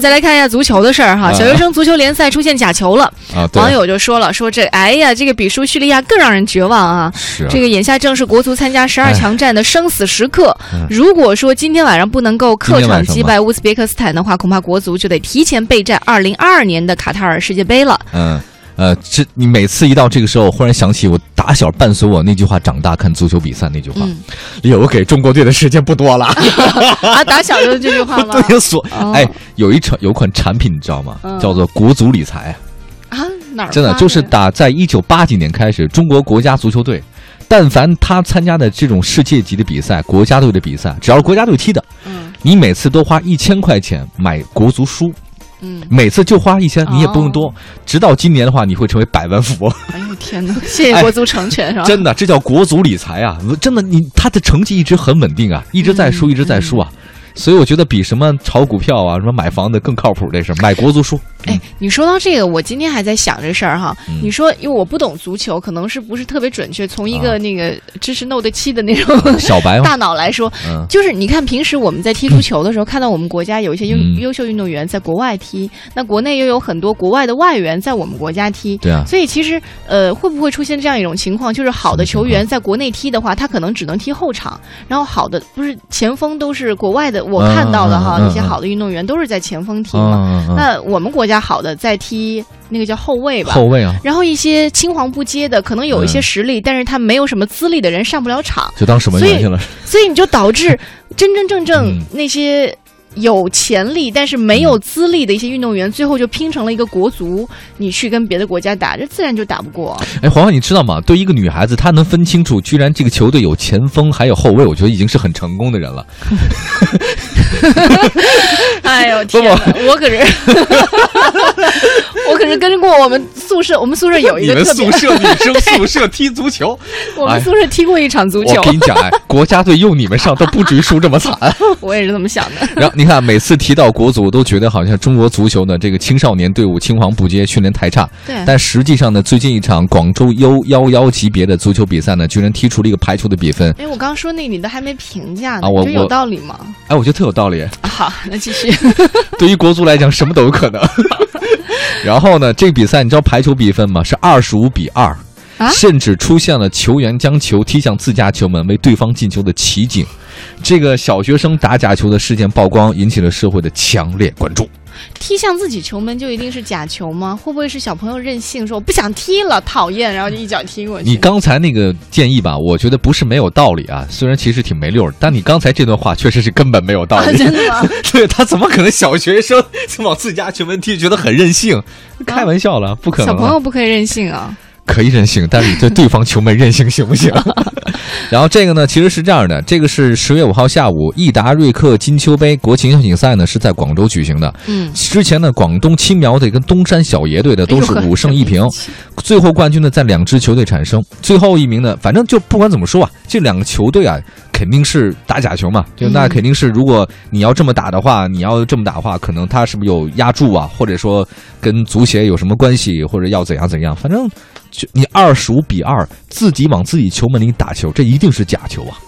再来看一下足球的事儿哈，啊小学生足球联赛出现假球了，啊，网友就说了，说这哎呀，这个比输叙利亚更让人绝望啊。是啊这个眼下正是国足参加十二哎强战的生死时刻嗯。如果说今天晚上不能够客场击败乌兹别克斯坦的话，恐怕国足就得提前备战二零二二年的卡塔尔世界杯了。嗯。呃，这你每次一到这个时候，忽然想起我打小伴随我那句话，长大看足球比赛那句话，嗯。留给中国队的时间不多了。啊，打小就这句话吗？对，所哦。哎，有一场有款产品你知道吗？嗯。叫做国足理财，啊，哪儿真的就是打在一九八几年开始，中国国家足球队，但凡他参加的这种世界级的比赛、国家队的比赛，只要是国家队踢的，嗯。你每次都花一千块钱买国足书，嗯，每次就花一千，你也不用哦多。直到今年的话，你会成为百万富翁。哎呦天哪！谢谢国足成全是吧？真的，这叫国足理财啊！真的，你他的成绩一直很稳定啊，一直在输，嗯一直在输啊。所以我觉得比什么炒股票啊、什么买房子更靠谱。这事儿买国足输，哎，你说到这个，我今天还在想这事儿哈。嗯你说，因为我不懂足球，可能是不是特别准确？从一个啊那个知识 Note 七的那种小白，大脑来说，嗯，就是你看平时我们在踢足球的时候，看到我们国家有一些优嗯优秀运动员在国外踢，那国内又有很多国外的外援在我们国家踢。对啊，所以其实，呃，会不会出现这样一种情况，就是好的球员在国内踢的话，他可能只能踢后场，然后好的不是前锋都是国外的，我看到的哈，那些好的运动员都是在前锋踢嘛。那我们国家好的在踢那个叫后卫吧。后卫啊，然后一些青黄不接的，可能有一些嗯实力，但是他没有什么资历的人上不了场，就当守门员去了。所以你就导致真真正正嗯那些有潜力但是没有资历的一些运动员，最后就拼成了一个国足，你去跟别的国家打，这自然就打不过。哎，黄黄，你知道吗？对一个女孩子，她能分清楚，居然这个球队有前锋还有后卫，我觉得已经是很成功的人了。哎呦天哪，我可是我可是 跟过我们宿舍，我们宿舍有一你们个特别宿，舍女生 宿舍踢足球，我们宿舍踢过一场足球我，跟你讲，哎，国家队用你们上都不至于输这么惨。我也是这么想的。然后你看，每次提到国足，都觉得好像中国足球呢这个青少年队伍青黄不接，训练太差。对，但实际上呢，最近一场广州 U 幺幺级别的足球比赛呢，居然踢出了一个排球的比分。哎，我刚刚说那个你都还没评价呢，啊我你觉得有道理吗？哎，我觉得特有道理。啊好，那继续。对于国足来讲，什么都有可能。然后呢，这个比赛你知道排球比分吗？是二十五比二、啊甚至出现了球员将球踢向自家球门为对方进球的奇景。这个小学生打假球的事件曝光，引起了社会的强烈关注。踢向自己球门就一定是假球吗？会不会是小朋友任性，说我不想踢了，讨厌，然后就一脚踢过去？你刚才那个建议吧，我觉得不是没有道理啊，虽然其实挺没溜儿，但你刚才这段话确实是根本没有道啊，理。真的吗？对他怎么可能小学生就往自家球门踢，觉得很任性？开玩笑了，不可能、小啊。朋友不可以任性啊！可以任性，但是你对对方球门任性行不行？然后这个呢，其实是这样的，这个是十月五号下午，益达瑞克金秋杯国情邀请赛呢是在广州举行的。嗯，之前呢，广东青苗队跟东山小爷队的都是五胜一平，最后冠军呢在两支球队产生，最后一名呢，反正就不管怎么说啊，这两个球队啊肯定是打假球嘛，就那嗯肯定是如果你要这么打的话，你要这么打的话，可能他是不是有压注啊，或者说跟足协有什么关系，或者要怎样怎样，反正就你二十五比二自己往自己球门里打球，这一定是假球啊。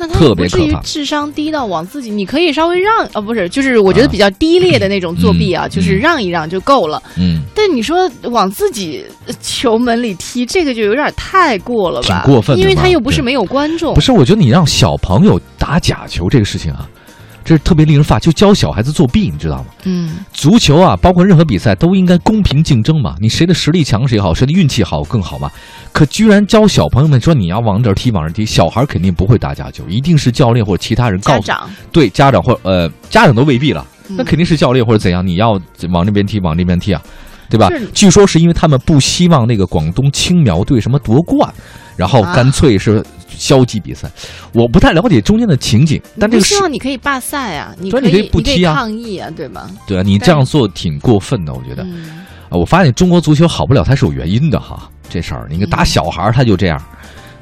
那他不至于别可怕智商低到往自己，你可以稍微让啊，不是，就是我觉得啊比较低劣的那种作弊啊，嗯就是让一让就够了。嗯，但你说往自己球门里踢，这个就有点太过了吧？挺过分的因为他又不是没有观众不。是，我觉得你让小朋友打假球这个事情啊，这是特别令人发，就教小孩子作弊，你知道吗？嗯，足球啊，包括任何比赛都应该公平竞争嘛，你谁的实力强谁好，谁的运气好更好嘛。可居然教小朋友们说你要往这儿踢往这儿踢，小孩肯定不会打假球，一定是教练或者其他人告诉家长，对家长或呃家长都未必了，嗯那肯定是教练或者怎样，你要往这边踢往这边踢啊，对吧？据说是因为他们不希望那个广东青苗队什么夺冠，然后啊干脆是消极比赛。我不太了解中间的情景，但这个希望你可以罢赛啊，你可对你可以不踢啊抗议啊，对吗？对啊，你这样做挺过分的，我觉得。嗯，啊，我发现中国足球好不了，它是有原因的哈。这事儿，你看打小孩他就这样，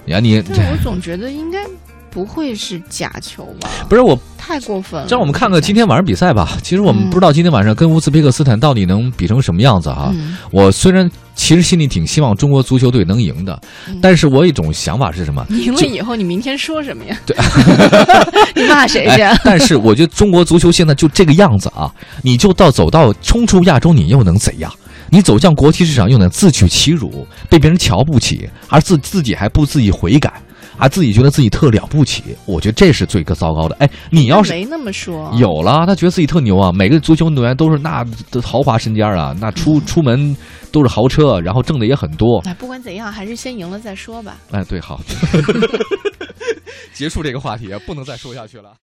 你看你但我总觉得应该不会是假球吧？不是我，太过分了。让我们看看今天晚上比赛吧。其实我们嗯不知道今天晚上跟乌兹别克斯坦到底能比成什么样子啊。嗯我虽然其实心里挺希望中国足球队能赢的，嗯但是我有一种想法是什么？赢了以后，你明天说什么呀？对，你骂谁去？哎，但是我觉得中国足球现在就这个样子啊，你就到走到冲出亚洲，你又能怎样？你走向国际市场又能自取其辱，被别人瞧不起，而自自己还不自己悔改，而自己觉得自己特了不起，我觉得这是最个糟糕的。哎，你要是没那么说，有了，他觉得自己特牛啊！每个足球运动员都是那的豪华身家啊，那出出门都是豪车，然后挣的也很多。哎，不管怎样，还是先赢了再说吧。哎，对，好，结束这个话题，不能再说下去了。